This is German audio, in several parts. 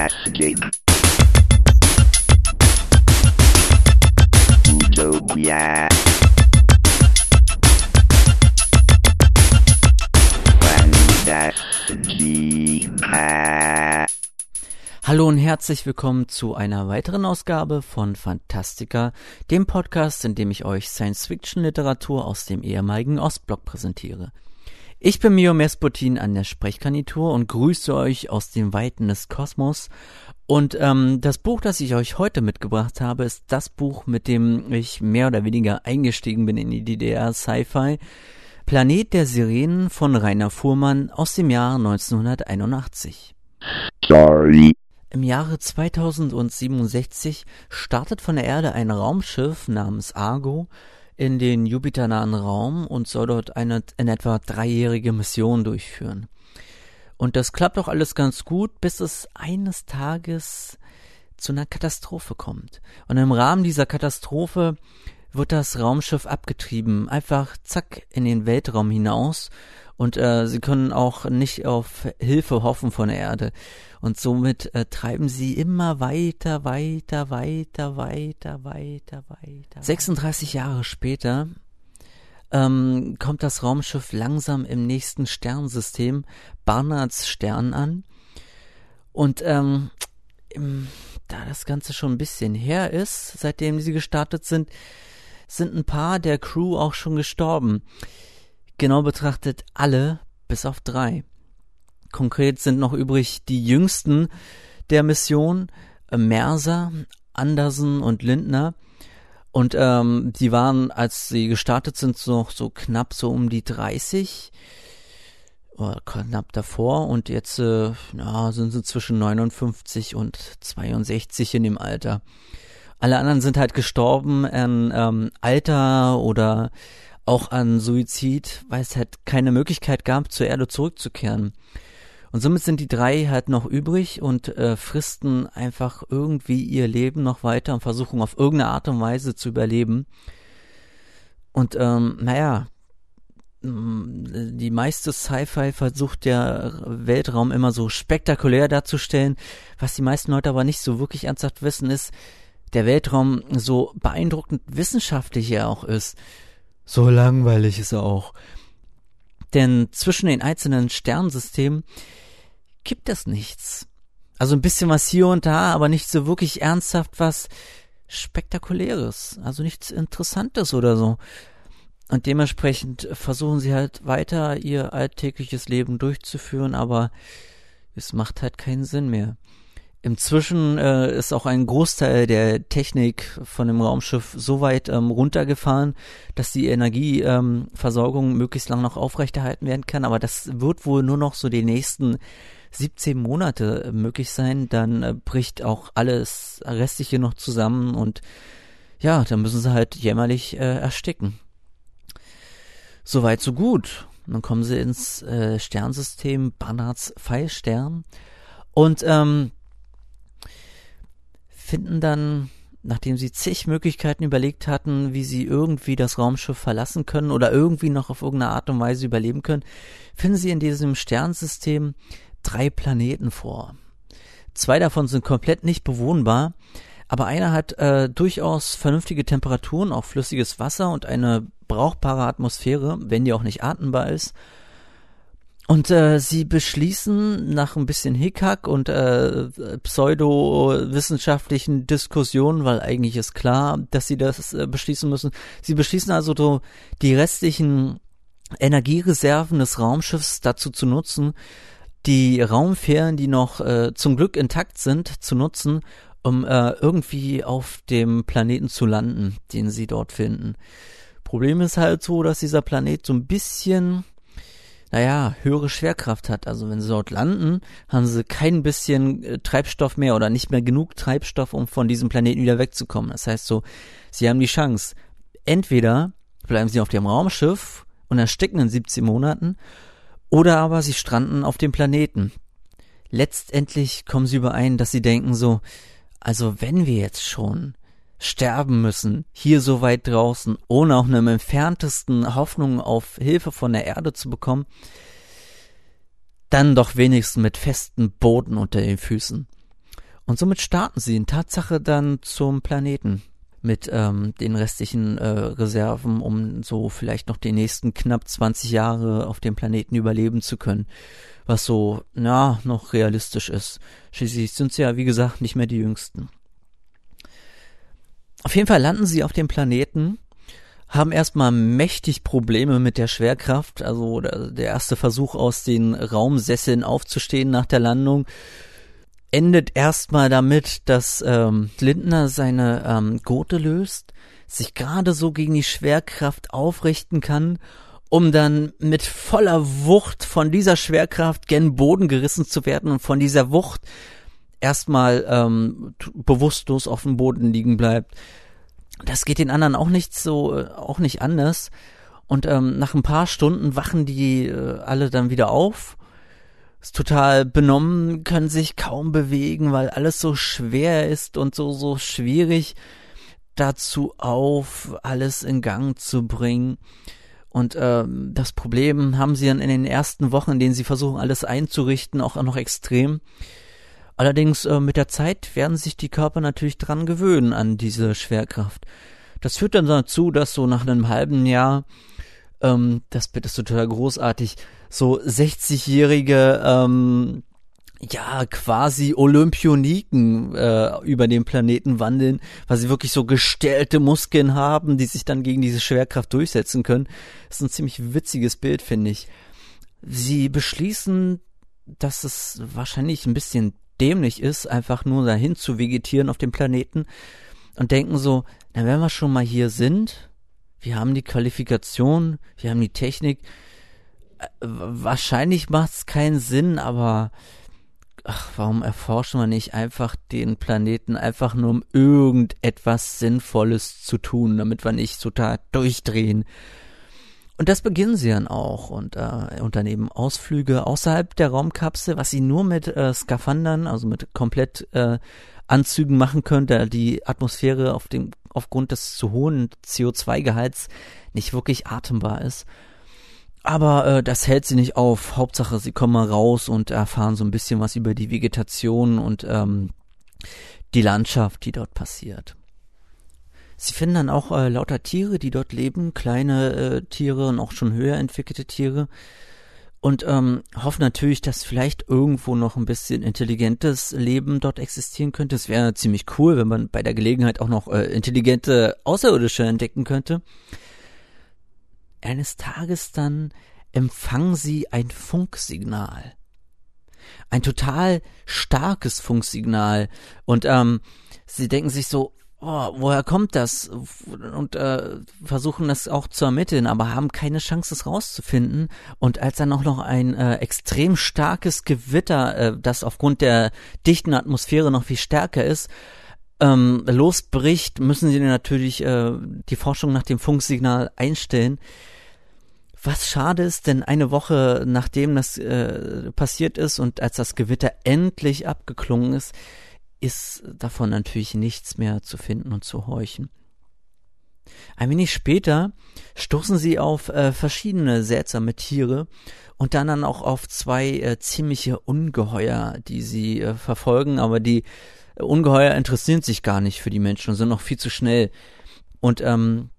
Fantastic. Utopia. Fantastica. Hallo und herzlich willkommen zu einer weiteren Ausgabe von Fantastica, dem Podcast, in dem ich euch Science-Fiction-Literatur aus dem ehemaligen Ostblock präsentiere. Ich bin Mio Mesputin an der Sprechkanitur und grüße euch aus den Weiten des Kosmos. Und ähm, das Buch, das ich euch heute mitgebracht habe, ist das Buch, mit dem ich mehr oder weniger eingestiegen bin in die DDR Sci-Fi. Planet der Sirenen von Rainer Fuhrmann aus dem Jahr 1981. Sorry. Im Jahre 2067 startet von der Erde ein Raumschiff namens Argo in den jupiternahen Raum und soll dort eine in etwa dreijährige Mission durchführen. Und das klappt auch alles ganz gut, bis es eines Tages zu einer Katastrophe kommt. Und im Rahmen dieser Katastrophe wird das Raumschiff abgetrieben, einfach zack in den Weltraum hinaus und äh, sie können auch nicht auf Hilfe hoffen von der Erde. Und somit äh, treiben sie immer weiter, weiter, weiter, weiter, weiter, weiter. 36 Jahre später ähm, kommt das Raumschiff langsam im nächsten Sternsystem, Barnards Stern, an. Und ähm, im, da das Ganze schon ein bisschen her ist, seitdem sie gestartet sind, sind ein paar der Crew auch schon gestorben. Genau betrachtet alle bis auf drei. Konkret sind noch übrig die jüngsten der Mission, äh, Merser, Andersen und Lindner. Und ähm, die waren, als sie gestartet sind, noch so knapp so um die 30 oder knapp davor und jetzt äh, na, sind sie zwischen 59 und 62 in dem Alter. Alle anderen sind halt gestorben an ähm, Alter oder auch an Suizid, weil es halt keine Möglichkeit gab, zur Erde zurückzukehren. Und somit sind die drei halt noch übrig und äh, fristen einfach irgendwie ihr Leben noch weiter und versuchen auf irgendeine Art und Weise zu überleben. Und ähm, naja, die meiste Sci-Fi versucht der Weltraum immer so spektakulär darzustellen. Was die meisten Leute aber nicht so wirklich ernsthaft wissen, ist, der Weltraum so beeindruckend wissenschaftlich er auch ist. So langweilig ist er auch. Denn zwischen den einzelnen Sternsystemen gibt es nichts. Also ein bisschen was hier und da, aber nicht so wirklich ernsthaft was Spektakuläres. Also nichts Interessantes oder so. Und dementsprechend versuchen sie halt weiter ihr alltägliches Leben durchzuführen, aber es macht halt keinen Sinn mehr. Inzwischen äh, ist auch ein Großteil der Technik von dem Raumschiff so weit ähm, runtergefahren, dass die Energieversorgung ähm, möglichst lang noch aufrechterhalten werden kann. Aber das wird wohl nur noch so die nächsten 17 Monate möglich sein. Dann äh, bricht auch alles Restliche noch zusammen und ja, dann müssen sie halt jämmerlich äh, ersticken. Soweit so gut. Dann kommen sie ins äh, Sternsystem Barnards Pfeilstern und ähm, finden dann, nachdem sie zig Möglichkeiten überlegt hatten, wie sie irgendwie das Raumschiff verlassen können oder irgendwie noch auf irgendeine Art und Weise überleben können, finden sie in diesem Sternsystem drei Planeten vor. Zwei davon sind komplett nicht bewohnbar, aber einer hat äh, durchaus vernünftige Temperaturen, auch flüssiges Wasser und eine brauchbare Atmosphäre, wenn die auch nicht atmbar ist. Und äh, sie beschließen nach ein bisschen Hickhack und äh, pseudowissenschaftlichen Diskussionen, weil eigentlich ist klar, dass sie das äh, beschließen müssen. Sie beschließen also so die restlichen Energiereserven des Raumschiffs dazu zu nutzen, die Raumfähren, die noch äh, zum Glück intakt sind, zu nutzen, um äh, irgendwie auf dem Planeten zu landen, den sie dort finden. Problem ist halt so, dass dieser Planet so ein bisschen naja, höhere Schwerkraft hat. Also wenn sie dort landen, haben sie kein bisschen äh, Treibstoff mehr oder nicht mehr genug Treibstoff, um von diesem Planeten wieder wegzukommen. Das heißt so, sie haben die Chance, entweder bleiben sie auf dem Raumschiff und ersticken in 17 Monaten, oder aber sie stranden auf dem Planeten. Letztendlich kommen sie überein, dass sie denken so, also wenn wir jetzt schon sterben müssen, hier so weit draußen, ohne auch nur entferntesten Hoffnung auf Hilfe von der Erde zu bekommen, dann doch wenigstens mit festem Boden unter den Füßen. Und somit starten sie in Tatsache dann zum Planeten mit ähm, den restlichen äh, Reserven, um so vielleicht noch die nächsten knapp 20 Jahre auf dem Planeten überleben zu können. Was so, na, noch realistisch ist. Schließlich sind sie ja, wie gesagt, nicht mehr die Jüngsten. Auf jeden Fall landen sie auf dem Planeten, haben erstmal mächtig Probleme mit der Schwerkraft. Also der, erste Versuch aus den Raumsesseln aufzustehen nach der Landung endet erstmal damit, dass ähm, Lindner seine ähm, Gurte löst, sich gerade so gegen die Schwerkraft aufrichten kann, um dann mit voller Wucht von dieser Schwerkraft gen Boden gerissen zu werden und von dieser Wucht erstmal ähm, bewusstlos auf dem Boden liegen bleibt. Das geht den anderen auch nicht so, äh, auch nicht anders. Und ähm, nach ein paar Stunden wachen die äh, alle dann wieder auf ist total benommen, können sich kaum bewegen, weil alles so schwer ist und so, so schwierig dazu auf, alles in Gang zu bringen. Und ähm, das Problem haben sie dann in den ersten Wochen, in denen sie versuchen, alles einzurichten, auch noch extrem. Allerdings äh, mit der Zeit werden sich die Körper natürlich dran gewöhnen an diese Schwerkraft. Das führt dann dazu, dass so nach einem halben Jahr, ähm, das Bild ist total großartig, so 60-jährige, ähm, ja, quasi Olympioniken äh, über den Planeten wandeln, weil sie wirklich so gestellte Muskeln haben, die sich dann gegen diese Schwerkraft durchsetzen können. Das ist ein ziemlich witziges Bild, finde ich. Sie beschließen, dass es wahrscheinlich ein bisschen dämlich ist, einfach nur dahin zu vegetieren auf dem Planeten und denken so, na, wenn wir schon mal hier sind, wir haben die Qualifikation, wir haben die Technik, wahrscheinlich macht es keinen Sinn, aber ach, warum erforschen wir nicht einfach den Planeten einfach nur um irgendetwas Sinnvolles zu tun, damit wir nicht total durchdrehen. Und das beginnen sie dann auch und äh, unternehmen Ausflüge außerhalb der Raumkapsel, was sie nur mit äh, Skaphandern, also mit komplett äh, Anzügen machen können, da die Atmosphäre auf dem aufgrund des zu hohen CO2-Gehalts nicht wirklich atembar ist. Aber äh, das hält sie nicht auf. Hauptsache, sie kommen mal raus und erfahren so ein bisschen was über die Vegetation und ähm, die Landschaft, die dort passiert. Sie finden dann auch äh, lauter Tiere, die dort leben, kleine äh, Tiere und auch schon höher entwickelte Tiere. Und ähm, hoffen natürlich, dass vielleicht irgendwo noch ein bisschen intelligentes Leben dort existieren könnte. Es wäre ziemlich cool, wenn man bei der Gelegenheit auch noch äh, intelligente Außerirdische entdecken könnte eines Tages dann empfangen sie ein Funksignal. Ein total starkes Funksignal. Und ähm, sie denken sich so, oh, woher kommt das? Und äh, versuchen das auch zu ermitteln, aber haben keine Chance, es rauszufinden. Und als dann auch noch ein äh, extrem starkes Gewitter, äh, das aufgrund der dichten Atmosphäre noch viel stärker ist, ähm, losbricht, müssen sie natürlich äh, die Forschung nach dem Funksignal einstellen. Was schade ist, denn eine Woche nachdem das äh, passiert ist und als das Gewitter endlich abgeklungen ist, ist davon natürlich nichts mehr zu finden und zu horchen. Ein wenig später stoßen sie auf äh, verschiedene seltsame Tiere und dann dann auch auf zwei äh, ziemliche Ungeheuer, die sie äh, verfolgen, aber die Ungeheuer interessieren sich gar nicht für die Menschen und sind noch viel zu schnell. Und ähm,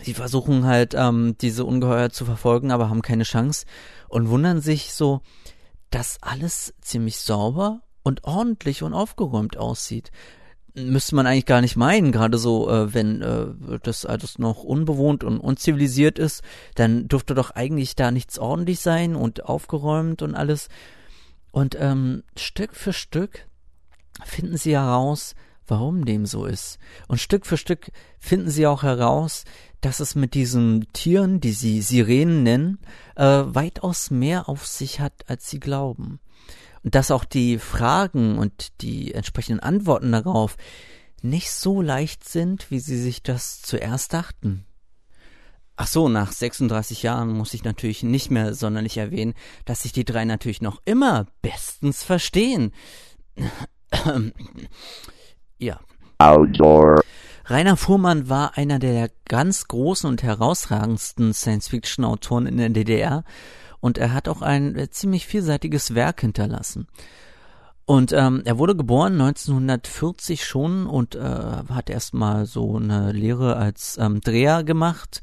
sie versuchen halt ähm, diese Ungeheuer zu verfolgen, aber haben keine Chance und wundern sich so, dass alles ziemlich sauber und ordentlich und aufgeräumt aussieht. Müsste man eigentlich gar nicht meinen, gerade so, äh, wenn äh, das alles noch unbewohnt und unzivilisiert ist, dann dürfte doch eigentlich da nichts ordentlich sein und aufgeräumt und alles. Und ähm, Stück für Stück finden sie heraus, warum dem so ist. Und Stück für Stück finden sie auch heraus, dass es mit diesen Tieren, die sie Sirenen nennen, äh, weitaus mehr auf sich hat, als sie glauben. Und dass auch die Fragen und die entsprechenden Antworten darauf nicht so leicht sind, wie sie sich das zuerst dachten. Ach so, nach 36 Jahren muss ich natürlich nicht mehr sonderlich erwähnen, dass sich die drei natürlich noch immer bestens verstehen. ja. Outdoor. Rainer Fuhrmann war einer der ganz großen und herausragendsten Science-Fiction-Autoren in der DDR und er hat auch ein äh, ziemlich vielseitiges Werk hinterlassen. Und ähm, er wurde geboren 1940 schon und äh, hat erstmal so eine Lehre als ähm, Dreher gemacht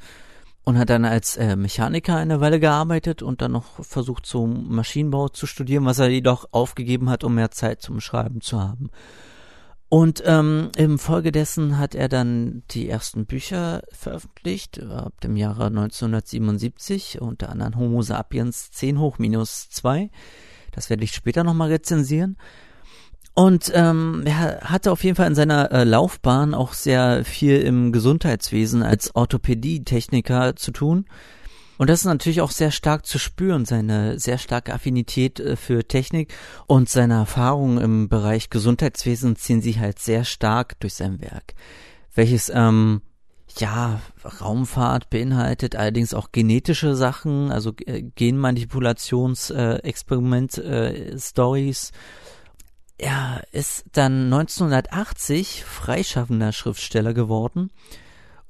und hat dann als äh, Mechaniker eine Weile gearbeitet und dann noch versucht, so Maschinenbau zu studieren, was er jedoch aufgegeben hat, um mehr Zeit zum Schreiben zu haben. Und ähm, im Folge dessen hat er dann die ersten Bücher veröffentlicht, ab dem Jahre 1977, unter anderem Homo sapiens 10 hoch minus 2. Das werde ich später nochmal rezensieren. Und ähm, er hatte auf jeden Fall in seiner äh, Laufbahn auch sehr viel im Gesundheitswesen als Orthopädie-Techniker zu tun. Und das ist natürlich auch sehr stark zu spüren, seine sehr starke Affinität äh, für Technik und seine Erfahrungen im Bereich Gesundheitswesen ziehen sich halt sehr stark durch sein Werk, welches ähm, ja, Raumfahrt beinhaltet allerdings auch genetische Sachen, also äh, Genmanipulations-Experiment-Stories. Äh, er ist dann 1980 freischaffender Schriftsteller geworden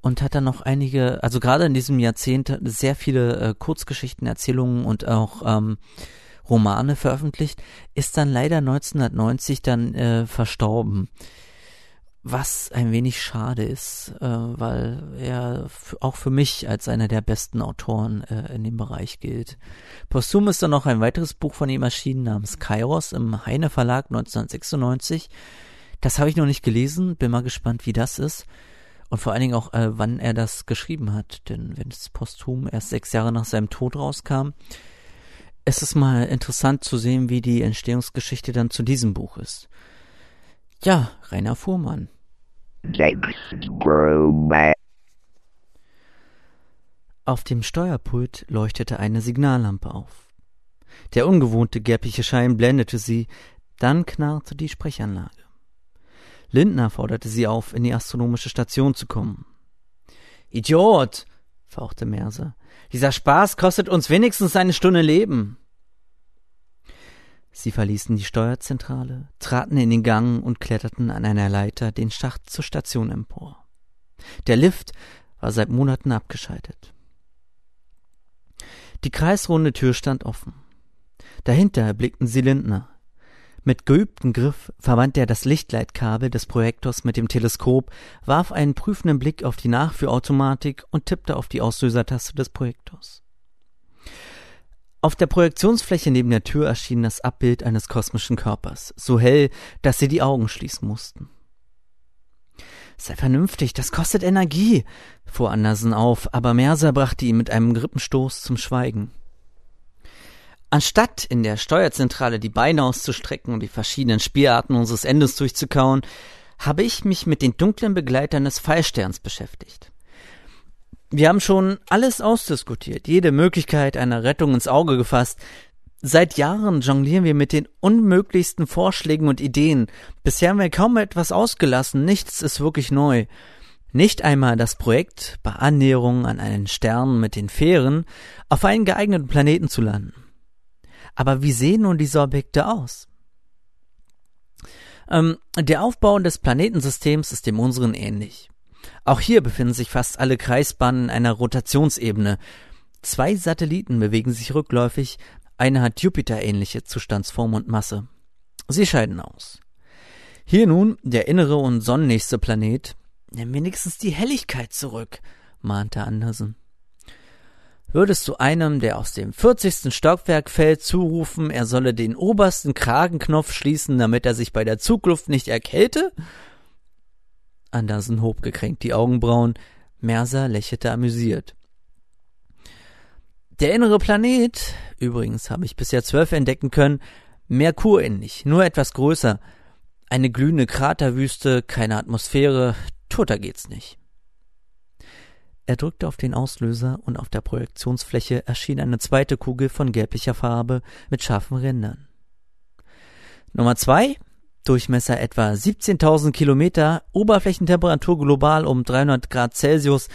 und hat dann noch einige, also gerade in diesem Jahrzehnt sehr viele äh, Kurzgeschichten, Erzählungen und auch ähm, Romane veröffentlicht, ist dann leider 1990 dann äh, verstorben. Was ein wenig schade ist, äh, weil er auch für mich als einer der besten Autoren äh, in dem Bereich gilt. Posthum ist dann noch ein weiteres Buch von ihm erschienen namens Kairos im Heine Verlag 1996. Das habe ich noch nicht gelesen, bin mal gespannt, wie das ist. Und vor allen Dingen auch, äh, wann er das geschrieben hat. Denn wenn es posthum erst sechs Jahre nach seinem Tod rauskam, ist es mal interessant zu sehen, wie die Entstehungsgeschichte dann zu diesem Buch ist. Ja, Rainer Fuhrmann. Auf dem Steuerpult leuchtete eine Signallampe auf. Der ungewohnte gelbliche Schein blendete sie, dann knarrte die Sprechanlage. Lindner forderte sie auf, in die astronomische Station zu kommen. Idiot, fauchte Merse. Dieser Spaß kostet uns wenigstens eine Stunde Leben. Sie verließen die Steuerzentrale, traten in den Gang und kletterten an einer Leiter den Schacht zur Station empor. Der Lift war seit Monaten abgeschaltet. Die kreisrunde Tür stand offen. Dahinter blickten sie Lindner. Mit geübtem Griff verband er das Lichtleitkabel des Projektors mit dem Teleskop, warf einen prüfenden Blick auf die Nachführautomatik und tippte auf die Auslösertaste des Projektors. Auf der Projektionsfläche neben der Tür erschien das Abbild eines kosmischen Körpers, so hell, dass sie die Augen schließen mussten. Sei vernünftig, das kostet Energie, fuhr Andersen auf, aber Merser brachte ihn mit einem Grippenstoß zum Schweigen. Anstatt in der Steuerzentrale die Beine auszustrecken und die verschiedenen Spielarten unseres Endes durchzukauen, habe ich mich mit den dunklen Begleitern des Fallsterns beschäftigt. Wir haben schon alles ausdiskutiert, jede Möglichkeit einer Rettung ins Auge gefasst. Seit Jahren jonglieren wir mit den unmöglichsten Vorschlägen und Ideen. Bisher haben wir kaum etwas ausgelassen, nichts ist wirklich neu. Nicht einmal das Projekt, bei Annäherung an einen Stern mit den Fähren auf einen geeigneten Planeten zu landen. Aber wie sehen nun diese Objekte aus? Ähm, der Aufbau des Planetensystems ist dem unseren ähnlich. Auch hier befinden sich fast alle Kreisbahnen in einer Rotationsebene. Zwei Satelliten bewegen sich rückläufig, einer hat Jupiter-ähnliche Zustandsform und Masse. Sie scheiden aus. Hier nun der innere und sonnennächste Planet. Nimm wenigstens die Helligkeit zurück, mahnte Andersen. Würdest du einem, der aus dem 40. Stockwerk fällt, zurufen, er solle den obersten Kragenknopf schließen, damit er sich bei der Zugluft nicht erkälte? Andersen hob gekränkt die Augenbrauen, Merser lächelte amüsiert. Der innere Planet, übrigens habe ich bisher zwölf entdecken können, Merkurähnlich, nur etwas größer. Eine glühende Kraterwüste, keine Atmosphäre, toter geht's nicht. Er drückte auf den Auslöser und auf der Projektionsfläche erschien eine zweite Kugel von gelblicher Farbe mit scharfen Rändern. Nummer zwei, Durchmesser etwa 17.000 Kilometer, Oberflächentemperatur global um 300 Grad Celsius.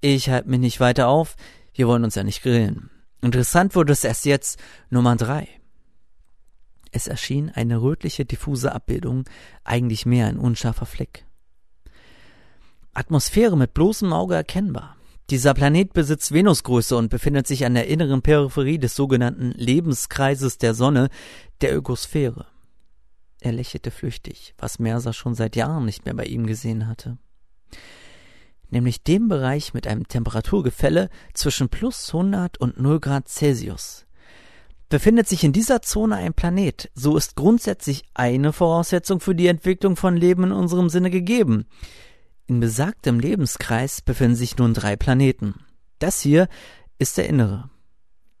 Ich halte mich nicht weiter auf, wir wollen uns ja nicht grillen. Interessant wurde es erst jetzt Nummer drei. Es erschien eine rötliche diffuse Abbildung, eigentlich mehr ein unscharfer Fleck. Atmosphäre mit bloßem Auge erkennbar. Dieser Planet besitzt Venusgröße und befindet sich an der inneren Peripherie des sogenannten Lebenskreises der Sonne, der Ökosphäre. Er lächelte flüchtig, was Mercer schon seit Jahren nicht mehr bei ihm gesehen hatte. Nämlich dem Bereich mit einem Temperaturgefälle zwischen plus 100 und 0 Grad Celsius. Befindet sich in dieser Zone ein Planet, so ist grundsätzlich eine Voraussetzung für die Entwicklung von Leben in unserem Sinne gegeben. In besagtem Lebenskreis befinden sich nun drei Planeten. Das hier ist der innere.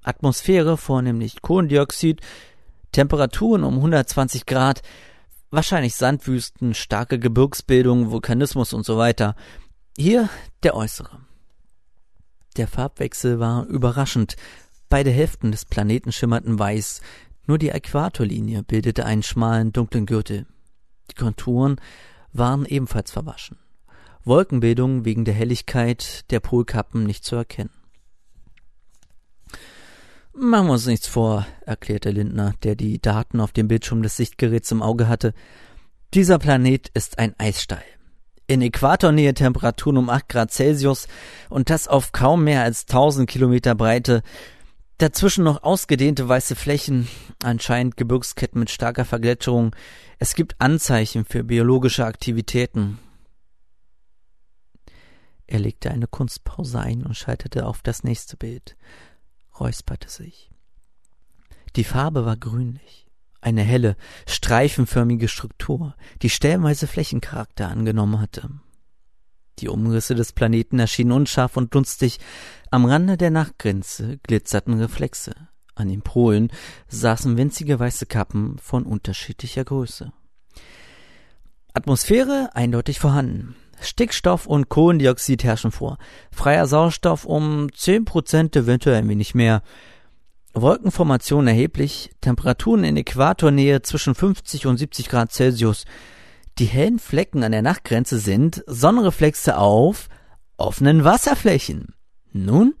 Atmosphäre, vornehmlich Kohlendioxid, Temperaturen um 120 Grad, wahrscheinlich Sandwüsten, starke Gebirgsbildung, Vulkanismus und so weiter. Hier der äußere. Der Farbwechsel war überraschend. Beide Hälften des Planeten schimmerten weiß, nur die Äquatorlinie bildete einen schmalen, dunklen Gürtel. Die Konturen waren ebenfalls verwaschen. Wolkenbildung wegen der Helligkeit der Polkappen nicht zu erkennen. Machen wir uns nichts vor, erklärte Lindner, der die Daten auf dem Bildschirm des Sichtgeräts im Auge hatte. Dieser Planet ist ein Eisstall. In Äquatornähe Temperaturen um 8 Grad Celsius und das auf kaum mehr als 1000 Kilometer Breite. Dazwischen noch ausgedehnte weiße Flächen, anscheinend Gebirgsketten mit starker Vergletscherung. Es gibt Anzeichen für biologische Aktivitäten. Er legte eine Kunstpause ein und schaltete auf das nächste Bild räusperte sich. Die Farbe war grünlich, eine helle, streifenförmige Struktur, die stellenweise Flächencharakter angenommen hatte. Die Umrisse des Planeten erschienen unscharf und dunstig, am Rande der Nachtgrenze glitzerten Reflexe, an den Polen saßen winzige weiße Kappen von unterschiedlicher Größe. Atmosphäre eindeutig vorhanden. Stickstoff und Kohlendioxid herrschen vor. Freier Sauerstoff um 10%, eventuell ein wenig mehr. Wolkenformation erheblich, Temperaturen in Äquatornähe zwischen 50 und 70 Grad Celsius. Die hellen Flecken an der Nachtgrenze sind Sonnenreflexe auf offenen Wasserflächen. Nun?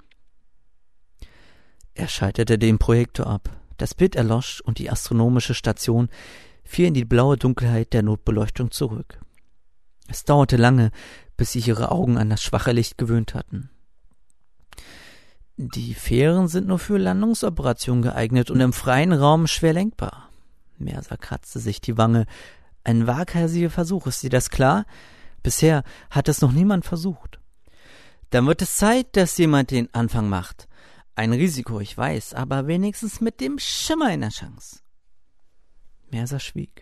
Er schaltete den Projektor ab. Das Bild erlosch und die astronomische Station fiel in die blaue Dunkelheit der Notbeleuchtung zurück. Es dauerte lange, bis sich ihre Augen an das schwache Licht gewöhnt hatten. Die Fähren sind nur für Landungsoperationen geeignet und im freien Raum schwer lenkbar. Mersa kratzte sich die Wange. Ein waghalsiger Versuch, ist dir das klar? Bisher hat es noch niemand versucht. Dann wird es Zeit, dass jemand den Anfang macht. Ein Risiko, ich weiß, aber wenigstens mit dem Schimmer einer Chance. Mersa schwieg.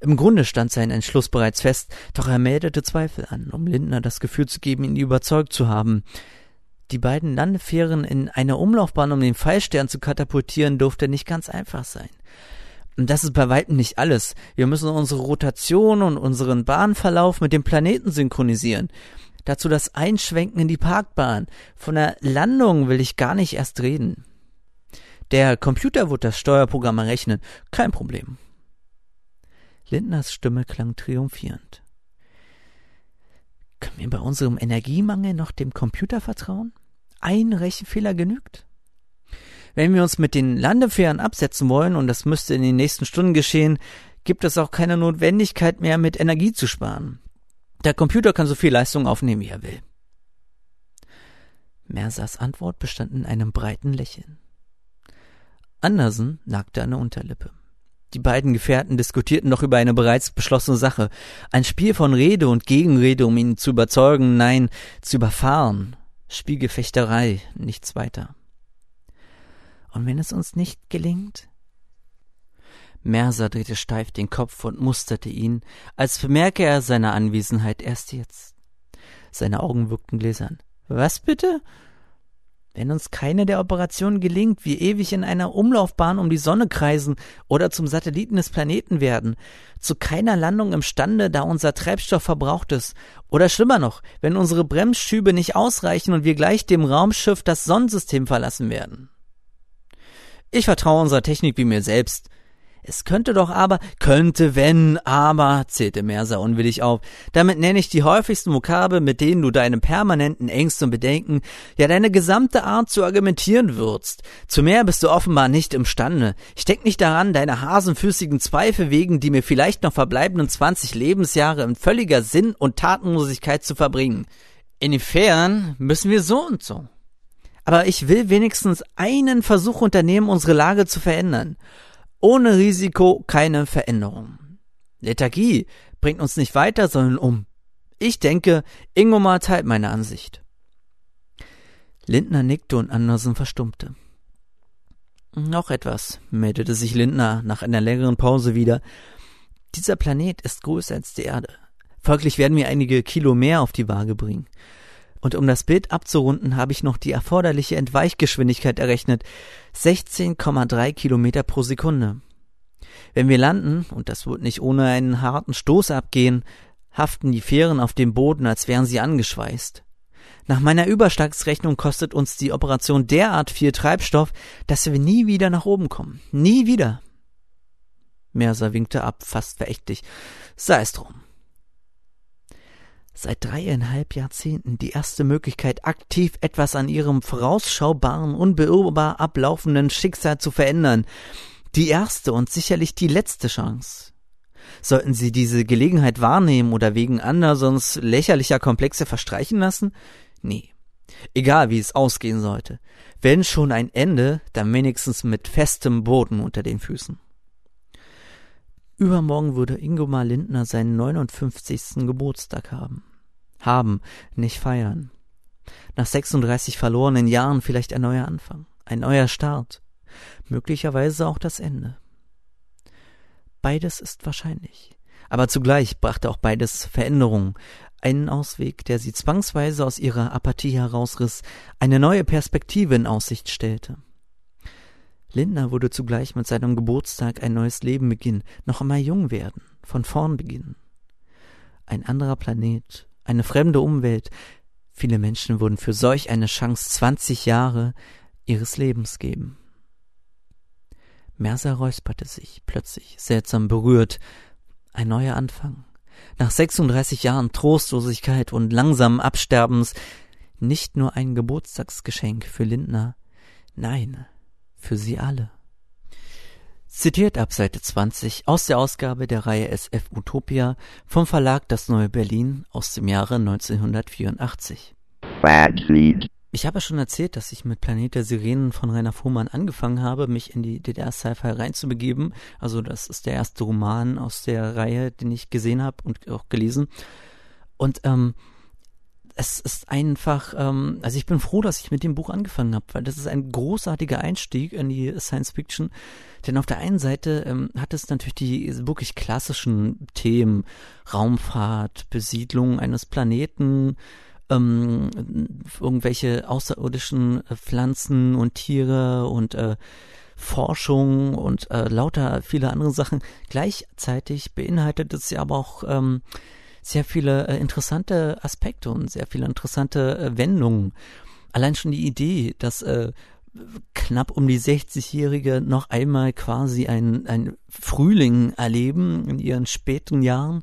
Im Grunde stand sein Entschluss bereits fest, doch er meldete Zweifel an, um Lindner das Gefühl zu geben, ihn überzeugt zu haben. Die beiden Landefähren in eine Umlaufbahn um den Pfeilstern zu katapultieren, durfte nicht ganz einfach sein. Und das ist bei weitem nicht alles. Wir müssen unsere Rotation und unseren Bahnverlauf mit dem Planeten synchronisieren. Dazu das Einschwenken in die Parkbahn. Von der Landung will ich gar nicht erst reden. Der Computer wird das Steuerprogramm errechnen. Kein Problem. Lindners Stimme klang triumphierend. Können wir bei unserem Energiemangel noch dem Computer vertrauen? Ein Rechenfehler genügt? Wenn wir uns mit den Landefähren absetzen wollen, und das müsste in den nächsten Stunden geschehen, gibt es auch keine Notwendigkeit mehr, mit Energie zu sparen. Der Computer kann so viel Leistung aufnehmen, wie er will. Mersas Antwort bestand in einem breiten Lächeln. Andersen nagte an der Unterlippe. Die beiden Gefährten diskutierten noch über eine bereits beschlossene Sache. Ein Spiel von Rede und Gegenrede, um ihn zu überzeugen, nein, zu überfahren. Spielgefechterei, nichts weiter. Und wenn es uns nicht gelingt? Merser drehte steif den Kopf und musterte ihn, als bemerke er seine Anwesenheit erst jetzt. Seine Augen wirkten gläsern. Was bitte? Wenn uns keine der Operationen gelingt, wir ewig in einer Umlaufbahn um die Sonne kreisen oder zum Satelliten des Planeten werden, zu keiner Landung imstande, da unser Treibstoff verbraucht ist, oder schlimmer noch, wenn unsere Bremsschübe nicht ausreichen und wir gleich dem Raumschiff das Sonnensystem verlassen werden. Ich vertraue unserer Technik wie mir selbst. Es könnte doch aber, könnte, wenn, aber, zählte Mersa unwillig auf. Damit nenne ich die häufigsten Vokabel, mit denen du deine permanenten Ängste und Bedenken, ja deine gesamte Art zu argumentieren würzt. Zu mehr bist du offenbar nicht imstande. Ich denk nicht daran, deine hasenfüßigen Zweifel wegen die mir vielleicht noch verbleibenden zwanzig Lebensjahre in völliger Sinn- und Tatenlosigkeit zu verbringen. Inwiefern müssen wir so und so. Aber ich will wenigstens einen Versuch unternehmen, unsere Lage zu verändern. Ohne Risiko keine Veränderung. Lethargie bringt uns nicht weiter, sondern um. Ich denke, Ingomar teilt meine Ansicht. Lindner nickte und Andersen verstummte. Noch etwas, meldete sich Lindner nach einer längeren Pause wieder. Dieser Planet ist größer als die Erde. Folglich werden wir einige Kilo mehr auf die Waage bringen. Und um das Bild abzurunden, habe ich noch die erforderliche Entweichgeschwindigkeit errechnet. 16,3 Kilometer pro Sekunde. Wenn wir landen, und das wird nicht ohne einen harten Stoß abgehen, haften die Fähren auf dem Boden, als wären sie angeschweißt. Nach meiner Überschlagsrechnung kostet uns die Operation derart viel Treibstoff, dass wir nie wieder nach oben kommen. Nie wieder. Merser winkte ab, fast verächtlich. Sei es drum. Seit dreieinhalb Jahrzehnten die erste Möglichkeit, aktiv etwas an ihrem vorausschaubaren, unbeirrbar ablaufenden Schicksal zu verändern. Die erste und sicherlich die letzte Chance. Sollten Sie diese Gelegenheit wahrnehmen oder wegen andersons lächerlicher Komplexe verstreichen lassen? Nee. Egal wie es ausgehen sollte. Wenn schon ein Ende, dann wenigstens mit festem Boden unter den Füßen. Übermorgen würde Ingomar Lindner seinen 59. Geburtstag haben. Haben, nicht feiern. Nach 36 verlorenen Jahren vielleicht ein neuer Anfang, ein neuer Start möglicherweise auch das Ende. Beides ist wahrscheinlich. Aber zugleich brachte auch beides Veränderung, einen Ausweg, der sie zwangsweise aus ihrer Apathie herausriss, eine neue Perspektive in Aussicht stellte. Lindner würde zugleich mit seinem Geburtstag ein neues Leben beginnen, noch einmal jung werden, von vorn beginnen. Ein anderer Planet, eine fremde Umwelt, viele Menschen würden für solch eine Chance zwanzig Jahre ihres Lebens geben. Mercer räusperte sich, plötzlich, seltsam berührt. Ein neuer Anfang. Nach 36 Jahren Trostlosigkeit und langsamen Absterbens nicht nur ein Geburtstagsgeschenk für Lindner, nein, für sie alle. Zitiert ab Seite 20 aus der Ausgabe der Reihe SF Utopia vom Verlag Das Neue Berlin aus dem Jahre 1984. Bad Seed. Ich habe schon erzählt, dass ich mit Planet der Sirenen von Rainer Fuhrmann angefangen habe, mich in die DDR-Sci-Fi reinzubegeben. Also das ist der erste Roman aus der Reihe, den ich gesehen habe und auch gelesen. Und ähm, es ist einfach, ähm, also ich bin froh, dass ich mit dem Buch angefangen habe, weil das ist ein großartiger Einstieg in die Science Fiction. Denn auf der einen Seite ähm, hat es natürlich die wirklich klassischen Themen, Raumfahrt, Besiedlung eines Planeten, ähm, irgendwelche außerirdischen äh, Pflanzen und Tiere und äh, Forschung und äh, lauter viele andere Sachen. Gleichzeitig beinhaltet es ja aber auch ähm, sehr viele äh, interessante Aspekte und sehr viele interessante äh, Wendungen. Allein schon die Idee, dass äh, knapp um die 60-Jährige noch einmal quasi ein, ein Frühling erleben in ihren späten Jahren,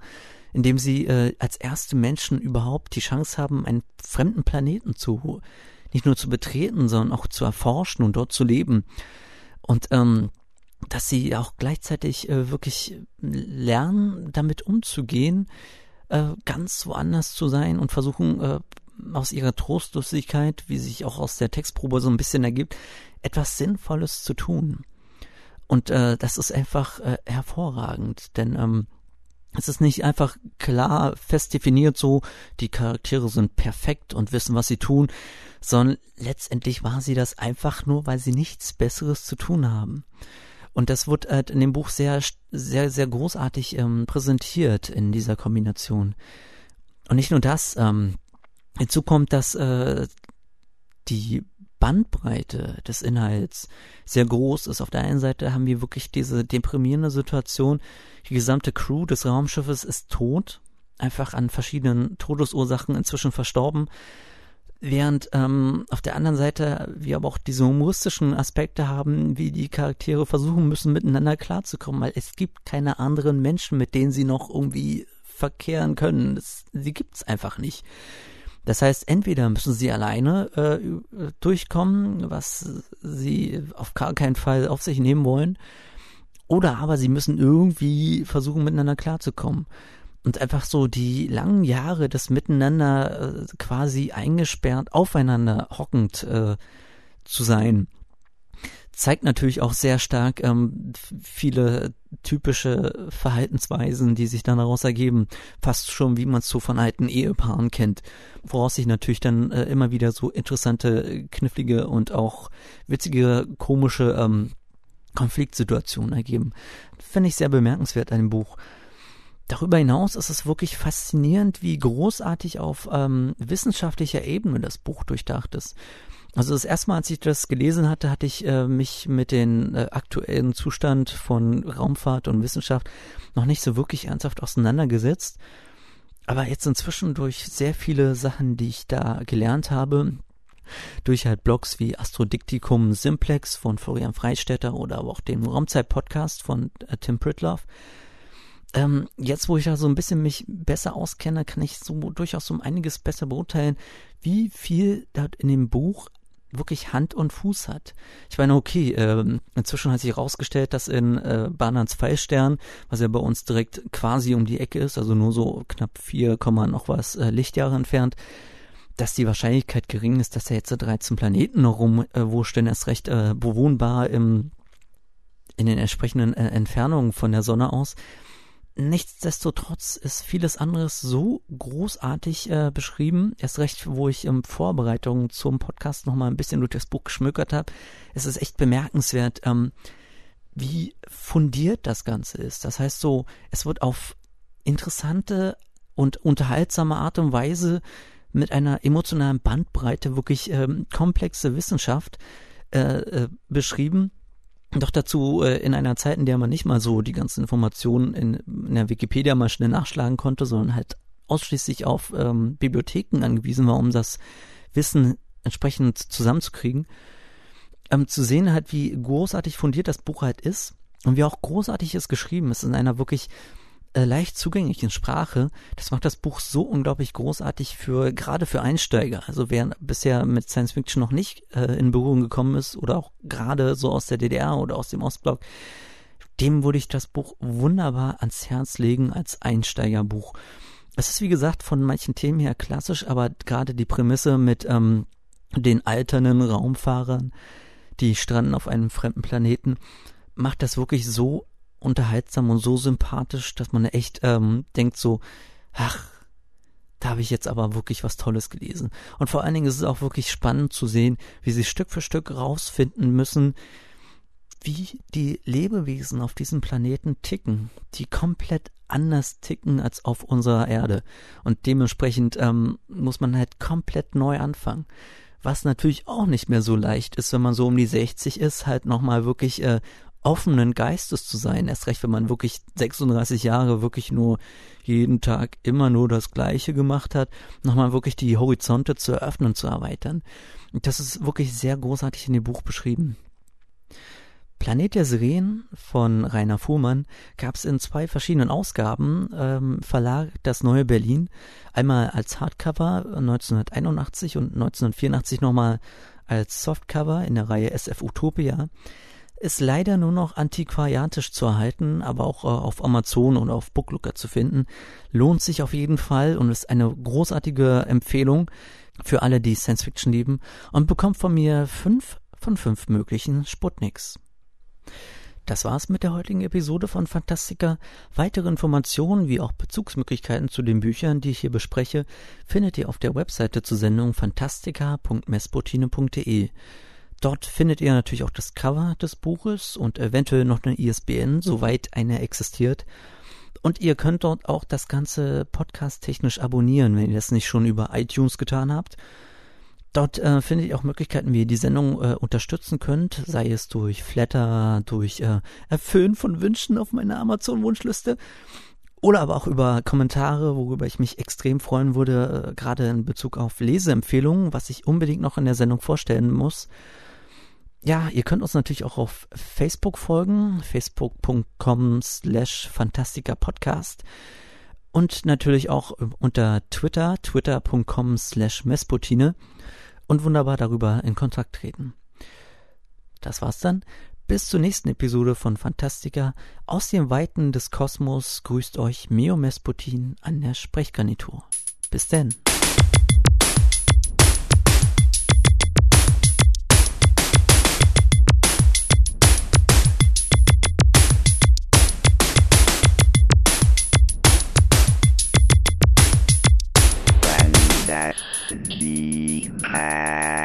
indem sie äh, als erste Menschen überhaupt die Chance haben, einen fremden Planeten zu nicht nur zu betreten, sondern auch zu erforschen und dort zu leben. Und ähm, dass sie auch gleichzeitig äh, wirklich lernen, damit umzugehen, äh, ganz woanders zu sein und versuchen, äh, aus ihrer Trostlosigkeit, wie sich auch aus der Textprobe so ein bisschen ergibt, etwas Sinnvolles zu tun. Und äh, das ist einfach äh, hervorragend, denn ähm, es ist nicht einfach klar fest definiert so, die Charaktere sind perfekt und wissen, was sie tun, sondern letztendlich war sie das einfach nur, weil sie nichts Besseres zu tun haben. Und das wird halt in dem Buch sehr, sehr, sehr großartig ähm, präsentiert in dieser Kombination. Und nicht nur das, ähm, hinzu kommt, dass äh, die Bandbreite des Inhalts sehr groß ist. Auf der einen Seite haben wir wirklich diese deprimierende Situation, die gesamte Crew des Raumschiffes ist tot, einfach an verschiedenen Todesursachen inzwischen verstorben. Während ähm, auf der anderen Seite wir aber auch diese humoristischen Aspekte haben, wie die Charaktere versuchen müssen, miteinander klarzukommen, weil es gibt keine anderen Menschen, mit denen sie noch irgendwie verkehren können. Das, sie gibt's einfach nicht. Das heißt, entweder müssen sie alleine äh, durchkommen, was sie auf gar keinen Fall auf sich nehmen wollen, oder aber sie müssen irgendwie versuchen, miteinander klarzukommen. Und einfach so die langen Jahre des Miteinander äh, quasi eingesperrt, aufeinander hockend äh, zu sein. zeigt natürlich auch sehr stark ähm, viele typische Verhaltensweisen, die sich dann daraus ergeben. Fast schon, wie man es so von alten Ehepaaren kennt. Woraus sich natürlich dann äh, immer wieder so interessante, knifflige und auch witzige, komische ähm, Konfliktsituationen ergeben. Finde ich sehr bemerkenswert an dem Buch. Darüber hinaus ist es wirklich faszinierend, wie großartig auf ähm, wissenschaftlicher Ebene das Buch durchdacht ist. Also das erste Mal, als ich das gelesen hatte, hatte ich äh, mich mit dem äh, aktuellen Zustand von Raumfahrt und Wissenschaft noch nicht so wirklich ernsthaft auseinandergesetzt. Aber jetzt inzwischen durch sehr viele Sachen, die ich da gelernt habe, durch halt Blogs wie Astrodiktikum Simplex von Florian Freistetter oder aber auch den Raumzeit-Podcast von äh, Tim Pritloff. Ähm, jetzt, wo ich ja so ein bisschen mich besser auskenne, kann ich so durchaus um einiges besser beurteilen, wie viel dort in dem Buch wirklich Hand und Fuß hat. Ich meine, okay, äh, inzwischen hat sich herausgestellt, dass in äh, Bahnans Pfeilstern, was ja bei uns direkt quasi um die Ecke ist, also nur so knapp 4, noch was äh, Lichtjahre entfernt, dass die Wahrscheinlichkeit gering ist, dass er jetzt 13 Planeten noch rumwurscht, äh, erst recht äh, bewohnbar im, in den entsprechenden äh, Entfernungen von der Sonne aus. Nichtsdestotrotz ist vieles anderes so großartig äh, beschrieben. Erst recht, wo ich in Vorbereitung zum Podcast nochmal ein bisschen durch das Buch geschmökert habe. Es ist echt bemerkenswert, ähm, wie fundiert das Ganze ist. Das heißt so, es wird auf interessante und unterhaltsame Art und Weise mit einer emotionalen Bandbreite wirklich ähm, komplexe Wissenschaft äh, äh, beschrieben doch dazu äh, in einer Zeit, in der man nicht mal so die ganzen Informationen in, in der Wikipedia mal schnell nachschlagen konnte, sondern halt ausschließlich auf ähm, Bibliotheken angewiesen war, um das Wissen entsprechend zusammenzukriegen, ähm, zu sehen halt, wie großartig fundiert das Buch halt ist und wie auch großartig es geschrieben ist in einer wirklich leicht zugänglichen Sprache. Das macht das Buch so unglaublich großartig für, gerade für Einsteiger. Also wer bisher mit Science Fiction noch nicht äh, in Berührung gekommen ist oder auch gerade so aus der DDR oder aus dem Ostblock, dem würde ich das Buch wunderbar ans Herz legen als Einsteigerbuch. Es ist wie gesagt von manchen Themen her klassisch, aber gerade die Prämisse mit ähm, den alternden Raumfahrern, die stranden auf einem fremden Planeten, macht das wirklich so unterhaltsam und so sympathisch, dass man echt ähm, denkt so, ach, da habe ich jetzt aber wirklich was Tolles gelesen. Und vor allen Dingen ist es auch wirklich spannend zu sehen, wie sie Stück für Stück rausfinden müssen, wie die Lebewesen auf diesem Planeten ticken, die komplett anders ticken als auf unserer Erde. Und dementsprechend ähm, muss man halt komplett neu anfangen. Was natürlich auch nicht mehr so leicht ist, wenn man so um die 60 ist, halt nochmal wirklich äh, offenen Geistes zu sein, erst recht, wenn man wirklich 36 Jahre wirklich nur jeden Tag immer nur das Gleiche gemacht hat, nochmal wirklich die Horizonte zu eröffnen, zu erweitern. Das ist wirklich sehr großartig in dem Buch beschrieben. Planet der Sirenen von Rainer Fuhrmann gab es in zwei verschiedenen Ausgaben, ähm, Verlag Das Neue Berlin, einmal als Hardcover 1981 und 1984 nochmal als Softcover in der Reihe SF Utopia ist leider nur noch antiquariatisch zu erhalten, aber auch äh, auf Amazon und auf Booklooker zu finden. Lohnt sich auf jeden Fall und ist eine großartige Empfehlung für alle, die Science Fiction lieben und bekommt von mir fünf von fünf möglichen Sputniks. Das war's mit der heutigen Episode von Fantastica. Weitere Informationen wie auch Bezugsmöglichkeiten zu den Büchern, die ich hier bespreche, findet ihr auf der Webseite zur Sendung fantastica.mespotine.de. Dort findet ihr natürlich auch das Cover des Buches und eventuell noch eine ISBN, soweit eine existiert. Und ihr könnt dort auch das Ganze podcast-technisch abonnieren, wenn ihr das nicht schon über iTunes getan habt. Dort äh, findet ihr auch Möglichkeiten, wie ihr die Sendung äh, unterstützen könnt, sei es durch Flatter, durch äh, Erfüllen von Wünschen auf meiner Amazon-Wunschliste oder aber auch über Kommentare, worüber ich mich extrem freuen würde, äh, gerade in Bezug auf Leseempfehlungen, was ich unbedingt noch in der Sendung vorstellen muss ja, ihr könnt uns natürlich auch auf Facebook folgen, facebook.com slash Fantastica Podcast und natürlich auch unter Twitter, twitter.com slash Mespotine und wunderbar darüber in Kontakt treten. Das war's dann. Bis zur nächsten Episode von Fantastica. Aus den Weiten des Kosmos grüßt euch Meo Mesputin an der Sprechgarnitur. Bis denn. Ah.